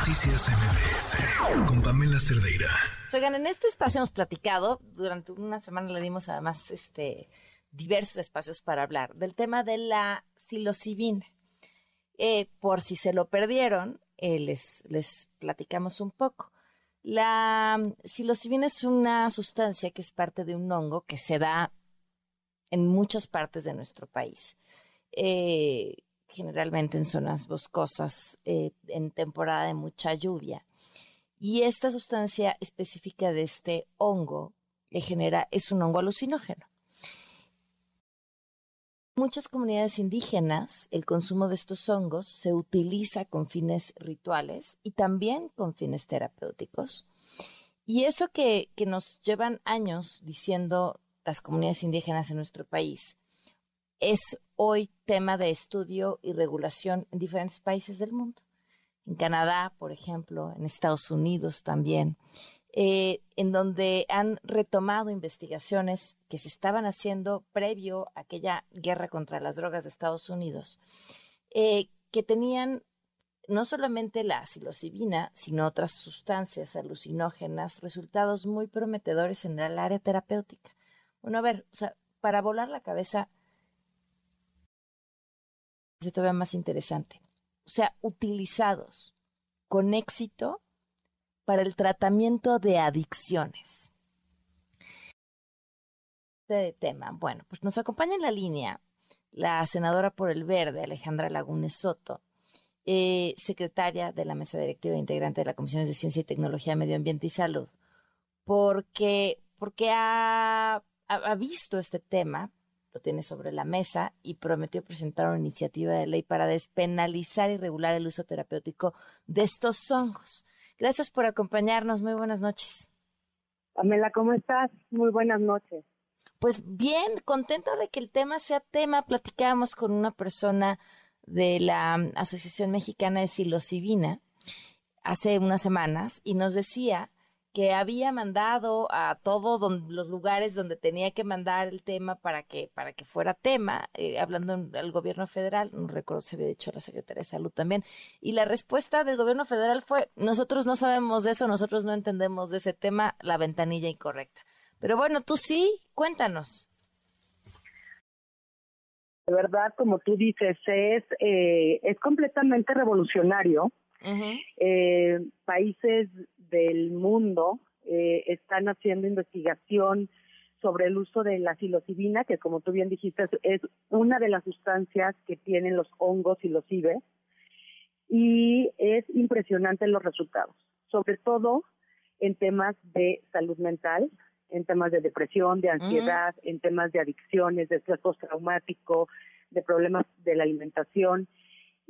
Noticias MBS con Pamela Cerdeira. Oigan, en este espacio hemos platicado, durante una semana le dimos además este, diversos espacios para hablar del tema de la psilocibina. Eh, por si se lo perdieron, eh, les, les platicamos un poco. La psilocibina es una sustancia que es parte de un hongo que se da en muchas partes de nuestro país. Eh, generalmente en zonas boscosas, eh, en temporada de mucha lluvia. Y esta sustancia específica de este hongo le genera, es un hongo alucinógeno. En muchas comunidades indígenas, el consumo de estos hongos se utiliza con fines rituales y también con fines terapéuticos. Y eso que, que nos llevan años diciendo las comunidades indígenas en nuestro país, es hoy tema de estudio y regulación en diferentes países del mundo. En Canadá, por ejemplo, en Estados Unidos también, eh, en donde han retomado investigaciones que se estaban haciendo previo a aquella guerra contra las drogas de Estados Unidos, eh, que tenían no solamente la psilocibina, sino otras sustancias alucinógenas, resultados muy prometedores en el área terapéutica. Bueno, a ver, para volar la cabeza, se todavía más interesante. O sea, utilizados con éxito para el tratamiento de adicciones. Este tema. Bueno, pues nos acompaña en la línea la senadora por el Verde, Alejandra Lagunes Soto, eh, secretaria de la mesa directiva e integrante de la Comisión de Ciencia y Tecnología, Medio Ambiente y Salud, porque, porque ha, ha visto este tema, lo tiene sobre la mesa y prometió presentar una iniciativa de ley para despenalizar y regular el uso terapéutico de estos hongos. Gracias por acompañarnos. Muy buenas noches. Pamela, ¿cómo estás? Muy buenas noches. Pues bien, contenta de que el tema sea tema. Platicábamos con una persona de la Asociación Mexicana de Psilocibina hace unas semanas y nos decía que había mandado a todos los lugares donde tenía que mandar el tema para que para que fuera tema, eh, hablando al gobierno federal, no recuerdo si había dicho la Secretaría de Salud también, y la respuesta del gobierno federal fue, nosotros no sabemos de eso, nosotros no entendemos de ese tema, la ventanilla incorrecta. Pero bueno, tú sí, cuéntanos. De verdad, como tú dices, es, eh, es completamente revolucionario. eh, países del mundo eh, están haciendo investigación sobre el uso de la psilocibina, que como tú bien dijiste es, una de las sustancias que tienen los hongos y los ibes, y es impresionante los resultados, sobre todo en temas de salud mental, en temas de depresión, de ansiedad, en temas de adicciones, de estrés postraumático, de problemas de la alimentación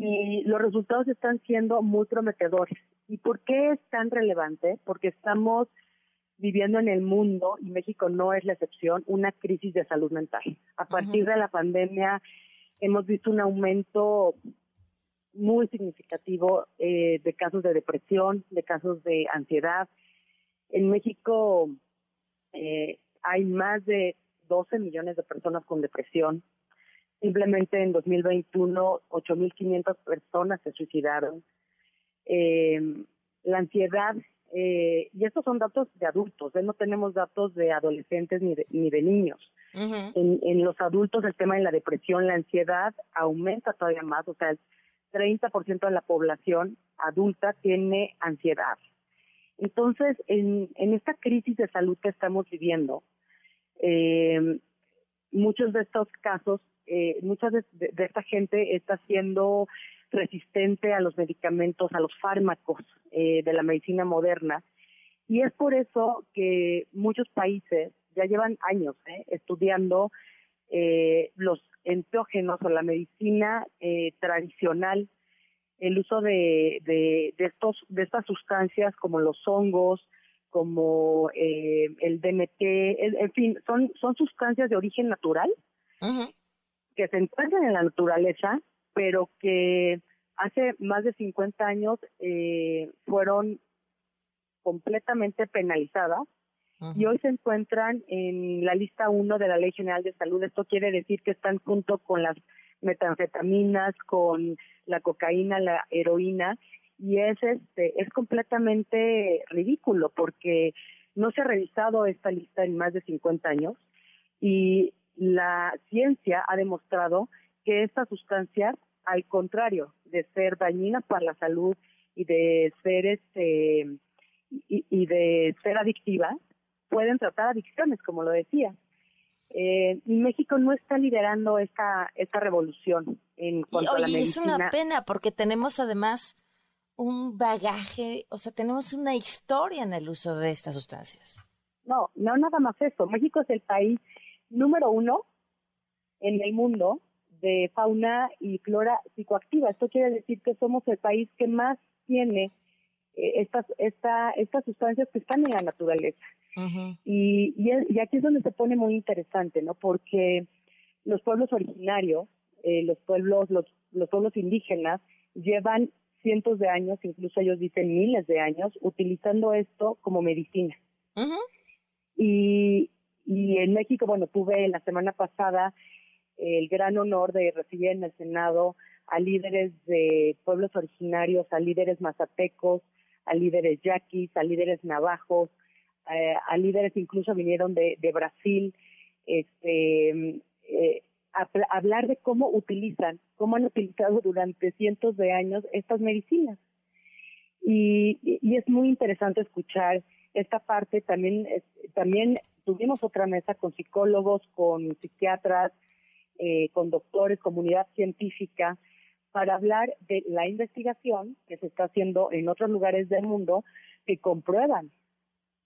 y los resultados están siendo muy prometedores. ¿Y por qué es tan relevante? Porque estamos viviendo en el mundo, y México no es la excepción, una crisis de salud mental. A partir de la pandemia hemos visto un aumento muy significativo eh, de casos de depresión, de casos de ansiedad. En México eh, hay más de 12 millones de personas con depresión, Simplemente en 2021, 8.500 personas se suicidaron. Eh, la ansiedad, eh, y estos son datos de adultos, ¿eh? no tenemos datos de adolescentes ni de, ni de niños. en, en los adultos el tema de la depresión, la ansiedad aumenta todavía más, o sea, el 30% de la población adulta tiene ansiedad. Entonces, en, en esta crisis de salud que estamos viviendo, eh, muchos de estos casos eh, mucha de, esta gente está siendo resistente a los medicamentos, a los fármacos eh, de la medicina moderna. Y es por eso que muchos países ya llevan años eh, estudiando eh, los enteógenos o la medicina eh, tradicional, el uso de, de, de, estos, de estas sustancias como los hongos, como eh, el DMT, en, fin, son, son sustancias de origen natural que se encuentran en la naturaleza, pero que hace más de 50 años eh, fueron completamente penalizadas y hoy se encuentran en la lista 1 de la Ley General de Salud. Esto quiere decir que están junto con las metanfetaminas, con la cocaína, la heroína y es este es completamente ridículo porque no se ha revisado esta lista en más de 50 años y la ciencia ha demostrado que estas sustancias, al contrario de ser dañinas para la salud y de ser este y, de ser adictivas, pueden tratar adicciones, como lo decía. Eh, y México no está liderando esta esta revolución en cuanto a la medicina. es una pena porque tenemos además un bagaje, o sea, tenemos una historia en el uso de estas sustancias. No, no nada más eso. México es el país número uno en el mundo de fauna y flora psicoactiva. Esto quiere decir que somos el país que más tiene eh, estas, esta, estas sustancias que están en la naturaleza. y, y, aquí es donde se pone muy interesante, ¿no? Porque los pueblos originarios, eh, los pueblos, los, los pueblos indígenas, llevan cientos de años, incluso ellos dicen miles de años, utilizando esto como medicina. y, y en México, bueno, tuve la semana pasada el gran honor de recibir en el Senado a líderes de pueblos originarios, a líderes mazatecos, a líderes yaquis, a líderes navajos, eh, a líderes incluso vinieron de, de Brasil, este, eh, a, hablar de cómo utilizan, cómo han utilizado durante cientos de años estas medicinas. Y, y es muy interesante escuchar esta parte. También, también tuvimos otra mesa con psicólogos, con psiquiatras, eh, con doctores, comunidad científica, para hablar de la investigación que se está haciendo en otros lugares del mundo que comprueban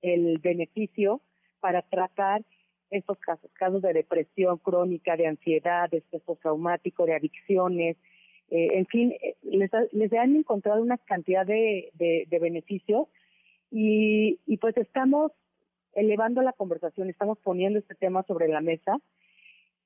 el beneficio para tratar estos casos, casos de depresión crónica, de ansiedad, de estrés traumático, de adicciones, eh, en fin, eh, les, les, han encontrado una cantidad de, de, beneficios y, y, pues estamos elevando la conversación, estamos poniendo este tema sobre la mesa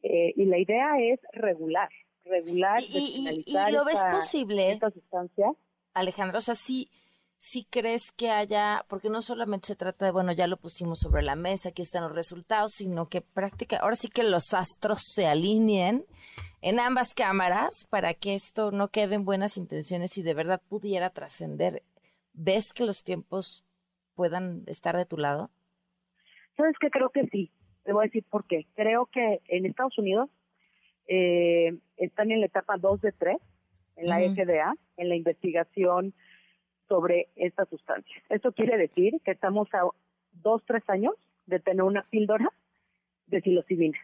eh, y la idea es regular, regular, y, y, y lo ves posible, esta sustancia. Alejandra, o sea, sí si crees que haya, porque no solamente se trata de, bueno, ya lo pusimos sobre la mesa, aquí están los resultados, sino que práctica, ahora sí que los astros se alineen en ambas cámaras para que esto no quede en buenas intenciones y de verdad pudiera trascender. ¿Ves que los tiempos puedan estar de tu lado? Sabes que creo que sí. Te voy a decir por qué. Creo que en Estados Unidos eh, están en la etapa 2 de 3, en la FDA, en la investigación sobre esta sustancia. Esto quiere decir que estamos a dos, tres años de tener una píldora de psilocibina.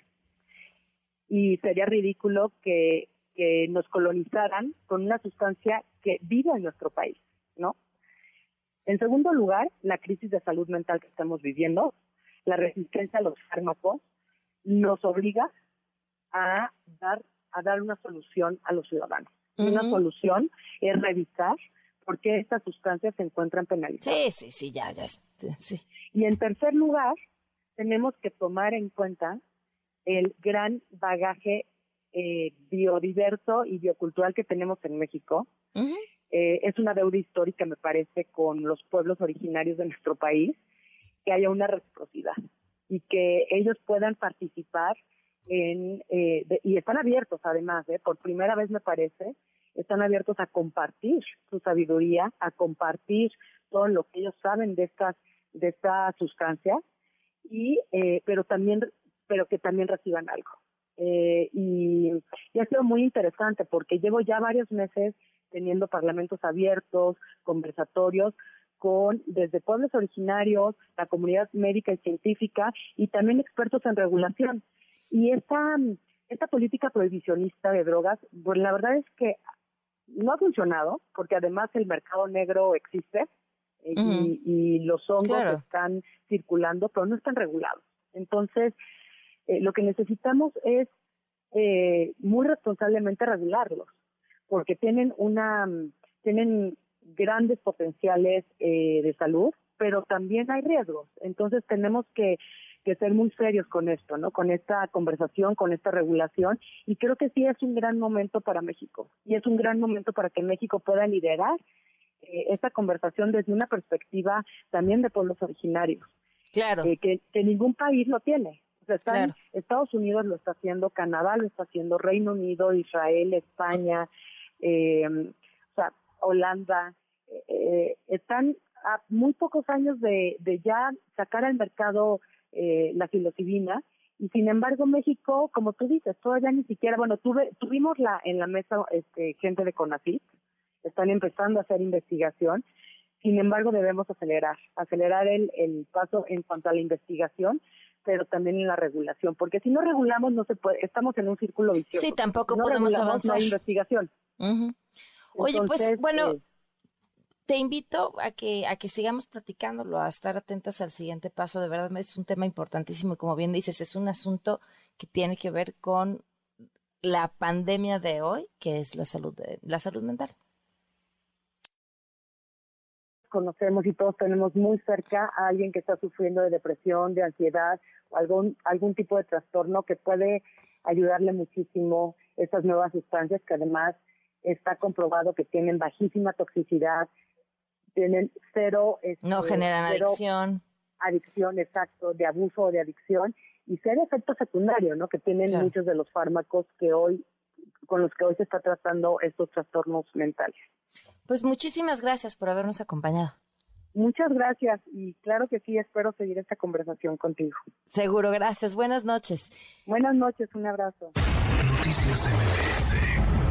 Y sería ridículo que, que nos colonizaran con una sustancia que vive en nuestro país, ¿no? En segundo lugar, la crisis de salud mental que estamos viviendo, la resistencia a los fármacos, nos obliga a dar, a dar una solución a los ciudadanos. Una solución es revisar porque estas sustancias se encuentran penalizadas. Sí, sí, sí, ya, ya. Sí. Y en tercer lugar, tenemos que tomar en cuenta el gran bagaje eh, biodiverso y biocultural que tenemos en México. Eh, es una deuda histórica, me parece, con los pueblos originarios de nuestro país, que haya una reciprocidad y que ellos puedan participar en, eh, y están abiertos además, por primera vez me parece, están abiertos a compartir su sabiduría, a compartir todo lo que ellos saben de estas de esta sustancia y eh, pero también pero que también reciban algo. Eh, y, y, ha sido muy interesante porque llevo ya varios meses teniendo parlamentos abiertos conversatorios con desde pueblos originarios la comunidad médica y científica y también expertos en regulación. Y esta esta política prohibicionista de drogas, pues la verdad es que no ha funcionado, porque además el mercado negro existe eh, y, los hongos están circulando, pero no están regulados. Entonces, eh, lo que necesitamos es eh, muy responsablemente regularlos, porque tienen una tienen grandes potenciales de salud, pero también hay riesgos. Entonces, tenemos que que ser muy serios con esto, ¿no? Con esta conversación, con esta regulación. Y creo que sí es un gran momento para México. Y es un gran momento para que México pueda liderar eh, esta conversación desde una perspectiva también de pueblos originarios. Claro. Eh, que, ningún país lo tiene. O sea, Estados Unidos lo está haciendo, Canadá lo está haciendo, Reino Unido, Israel, España, eh, o sea, Holanda, eh, están a muy pocos años de, de ya sacar al mercado eh, la filocibina y sin embargo México, como tú dices, todavía ni siquiera, bueno, tuve, tuvimos la en la mesa este, gente de CONACYT, están empezando a hacer investigación, sin embargo debemos acelerar, acelerar el, el paso en cuanto a la investigación, pero también en la regulación, porque si no regulamos no se puede, estamos en un círculo vicioso. Sí, tampoco podemos avanzar. No investigación. Oye, pues bueno, eh, te invito a que, a que sigamos platicándolo, a estar atentas al siguiente paso. De verdad, es un tema importantísimo y como bien dices, es un asunto que tiene que ver con la pandemia de hoy, que es la salud, de, la salud mental. Conocemos y todos tenemos muy cerca a alguien que está sufriendo de depresión, de ansiedad o algún, algún tipo de trastorno que puede ayudarle muchísimo estas nuevas sustancias que además está comprobado que tienen bajísima toxicidad, tienen cero... Este, no generan adicción. Adicción, exacto, de abuso o de adicción, y cero efecto secundario, ¿no? Que tienen muchos de los fármacos que hoy, con los que hoy se está tratando estos trastornos mentales. Pues muchísimas gracias por habernos acompañado. Muchas gracias y claro que sí, espero seguir esta conversación contigo. Seguro, gracias. Buenas noches. Buenas noches, un abrazo. Noticias MBS